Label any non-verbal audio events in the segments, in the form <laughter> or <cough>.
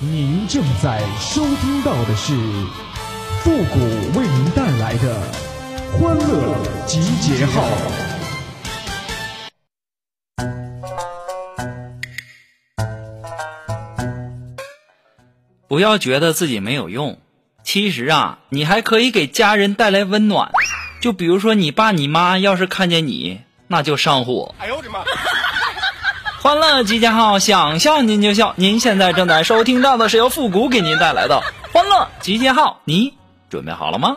您正在收听到的是复古为您带来的欢乐集结号。不要觉得自己没有用，其实啊，你还可以给家人带来温暖。就比如说，你爸你妈要是看见你，那就上火。哎呦！欢乐集结号，想笑您就笑。您现在正在收听到的是由复古给您带来的欢乐集结号，你准备好了吗？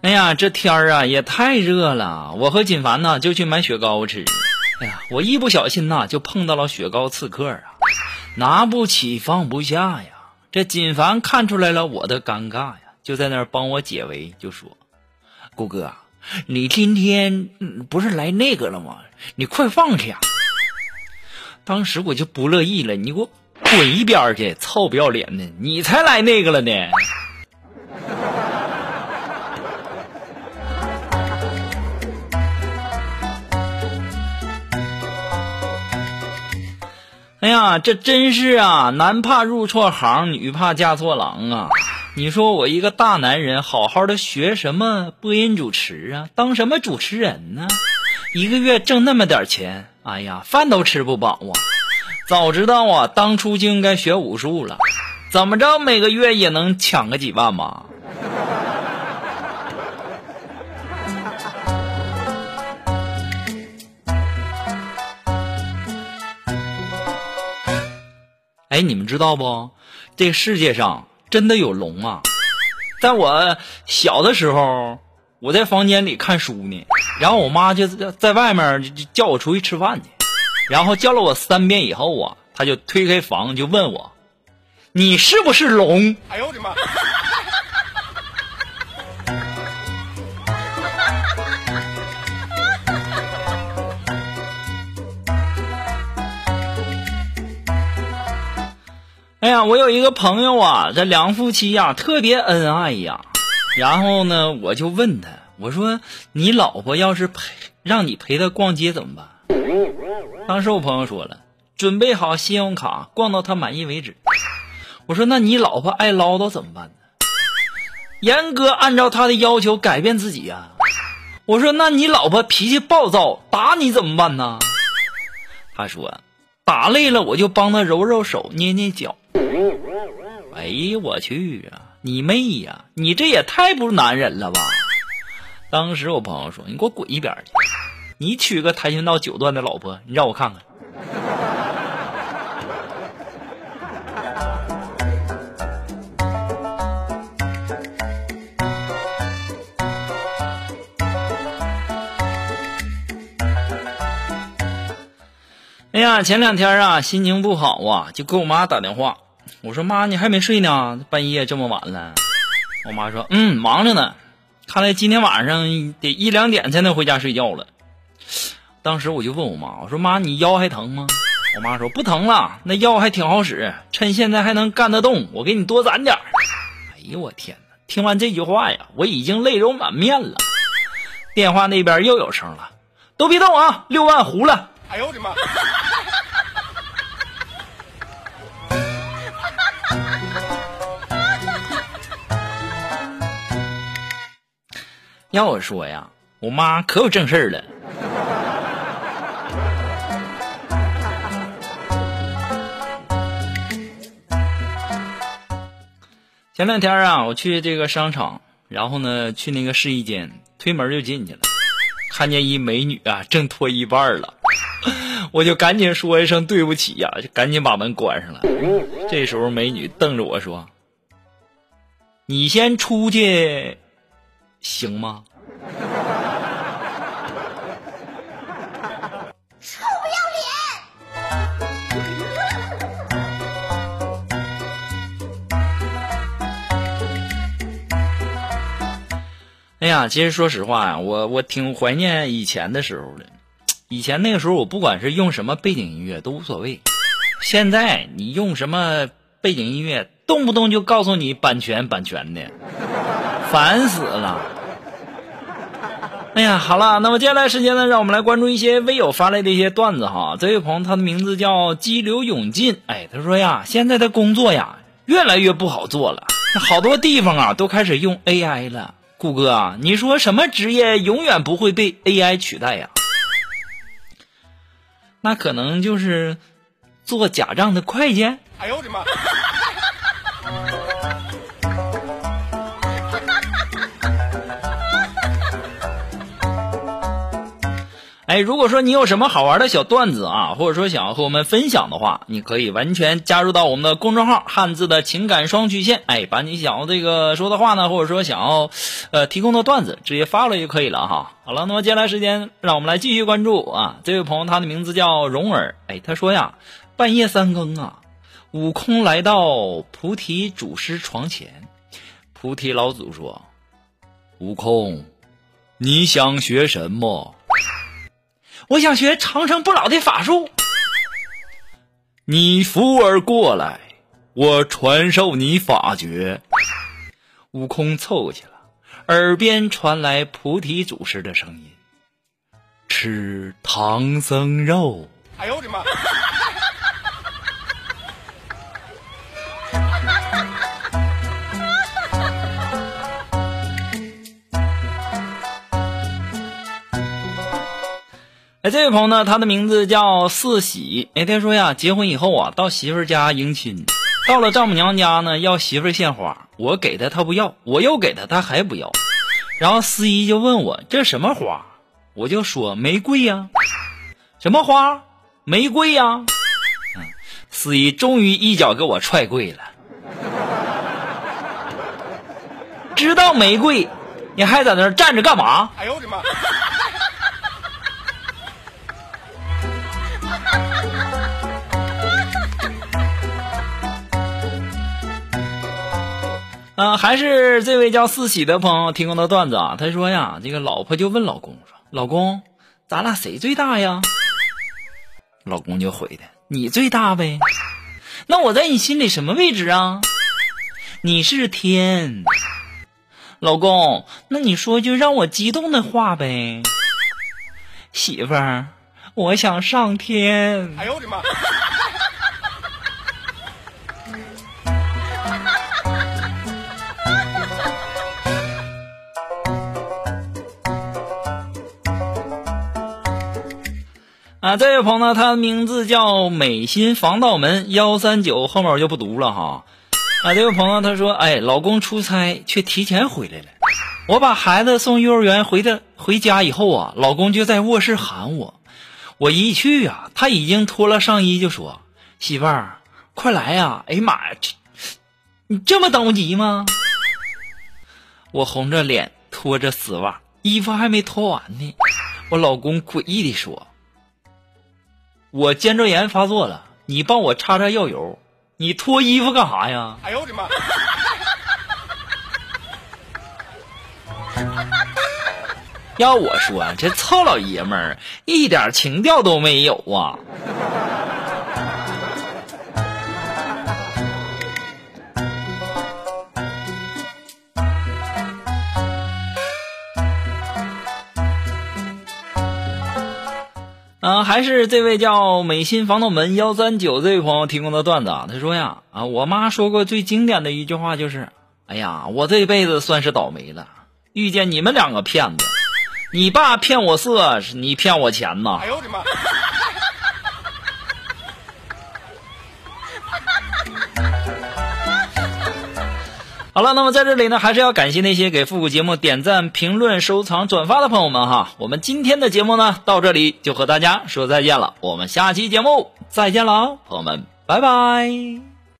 哎呀，这天儿啊也太热了，我和锦凡呢就去买雪糕吃。哎呀，我一不小心呐就碰到了雪糕刺客啊，拿不起放不下呀。这锦凡看出来了我的尴尬呀，就在那儿帮我解围，就说：“顾哥，你今天不是来那个了吗？你快放下！”当时我就不乐意了，你给我滚一边去，臭不要脸的！你才来那个了呢！哎呀，这真是啊，男怕入错行，女怕嫁错郎啊！你说我一个大男人，好好的学什么播音主持啊，当什么主持人呢？一个月挣那么点钱，哎呀，饭都吃不饱啊！早知道啊，当初就应该学武术了，怎么着每个月也能抢个几万吧？哎，你们知道不？这世界上真的有龙啊！在我小的时候，我在房间里看书呢，然后我妈就在外面就叫我出去吃饭去，然后叫了我三遍以后啊，她就推开房就问我：“你是不是龙？” <laughs> 哎呦我的妈！哎呀，我有一个朋友啊，这两夫妻呀特别恩爱呀。然后呢，我就问他，我说：“你老婆要是陪让你陪她逛街怎么办？”当时我朋友说了：“准备好信用卡，逛到她满意为止。”我说：“那你老婆爱唠叨怎么办呢？”严格按照她的要求改变自己呀。我说：“那你老婆脾气暴躁，打你怎么办呢？”他说：“打累了我就帮他揉揉手，捏捏脚。”哎呀，我去啊！你妹呀！你这也太不男人了吧！当时我朋友说：“你给我滚一边去！你娶个跆拳道九段的老婆，你让我看看。”哎呀，前两天啊，心情不好啊，就给我妈打电话。我说妈，你还没睡呢？半夜这么晚了。我妈说：“嗯，忙着呢。看来今天晚上得一两点才能回家睡觉了。”当时我就问我妈：“我说妈，你腰还疼吗？”我妈说：“不疼了，那药还挺好使，趁现在还能干得动，我给你多攒点哎呦我天哪！听完这句话呀，我已经泪流满面了。电话那边又有声了：“都别动啊，六万糊了。”哎呦我的妈！要我说呀，我妈可有正事儿了。前两天啊，我去这个商场，然后呢，去那个试衣间，推门就进去了，看见一美女啊，正脱一半了，<laughs> 我就赶紧说一声对不起呀，就赶紧把门关上了。这时候，美女瞪着我说：“你先出去。”行吗？臭不要脸！哎呀，其实说实话呀，我我挺怀念以前的时候的。以前那个时候，我不管是用什么背景音乐都无所谓。现在你用什么背景音乐，动不动就告诉你版权版权的，烦死了。哎呀，好了，那么接下来时间呢，让我们来关注一些微友发来的一些段子哈。这位朋友，他的名字叫激流勇进，哎，他说呀，现在的工作呀越来越不好做了，好多地方啊都开始用 AI 了。顾哥啊，你说什么职业永远不会被 AI 取代呀？那可能就是做假账的会计。哎呦我的妈！哎，如果说你有什么好玩的小段子啊，或者说想要和我们分享的话，你可以完全加入到我们的公众号“汉字的情感双曲线”。哎，把你想要这个说的话呢，或者说想要呃提供的段子，直接发了就可以了哈。好了，那么接下来时间，让我们来继续关注啊，这位朋友他的名字叫蓉儿。哎，他说呀，半夜三更啊，悟空来到菩提祖师床前，菩提老祖说：“悟空，你想学什么？”我想学长生不老的法术。你扶儿过来，我传授你法诀。悟空凑过去了，耳边传来菩提祖师的声音：“吃唐僧肉。”哎呦我的妈！哎，这位朋友呢，他的名字叫四喜。哎，他说呀，结婚以后啊，到媳妇家迎亲，到了丈母娘家呢，要媳妇献花，我给他，他不要；我又给他，他还不要。然后司仪就问我这什么花，我就说玫瑰呀。什么花？玫瑰呀。司仪终于一脚给我踹跪了。知道玫瑰，你还在那站着干嘛？哎呦我的妈！啊，还是这位叫四喜的朋友提供的段子啊。他说呀，这个老婆就问老公说：“老公，咱俩谁最大呀？”老公就回的：“你最大呗。”那我在你心里什么位置啊？你是天。老公，那你说句让我激动的话呗。媳妇儿，我想上天。哎呦我的妈！<laughs> 啊，这位朋友呢，他名字叫美心防盗门幺三九，后面我就不读了哈。啊，这位朋友他说，哎，老公出差却提前回来了，我把孩子送幼儿园回的回家以后啊，老公就在卧室喊我，我一去啊，他已经脱了上衣就说，媳妇儿，快来呀！哎呀妈呀，你这么着急吗？我红着脸拖着丝袜，衣服还没脱完呢，我老公诡异的说。我肩周炎发作了，你帮我擦擦药油。你脱衣服干啥呀？哎呦我的妈！<laughs> 要我说，这臭老爷们儿一点情调都没有啊！啊，还是这位叫美心防盗门幺三九这位朋友提供的段子啊。他说呀，啊，我妈说过最经典的一句话就是，哎呀，我这辈子算是倒霉了，遇见你们两个骗子。你爸骗我色，你骗我钱呐。哎呦我的妈！好了，那么在这里呢，还是要感谢那些给复古节目点赞、评论、收藏、转发的朋友们哈。我们今天的节目呢，到这里就和大家说再见了。我们下期节目再见了，朋友们，拜拜。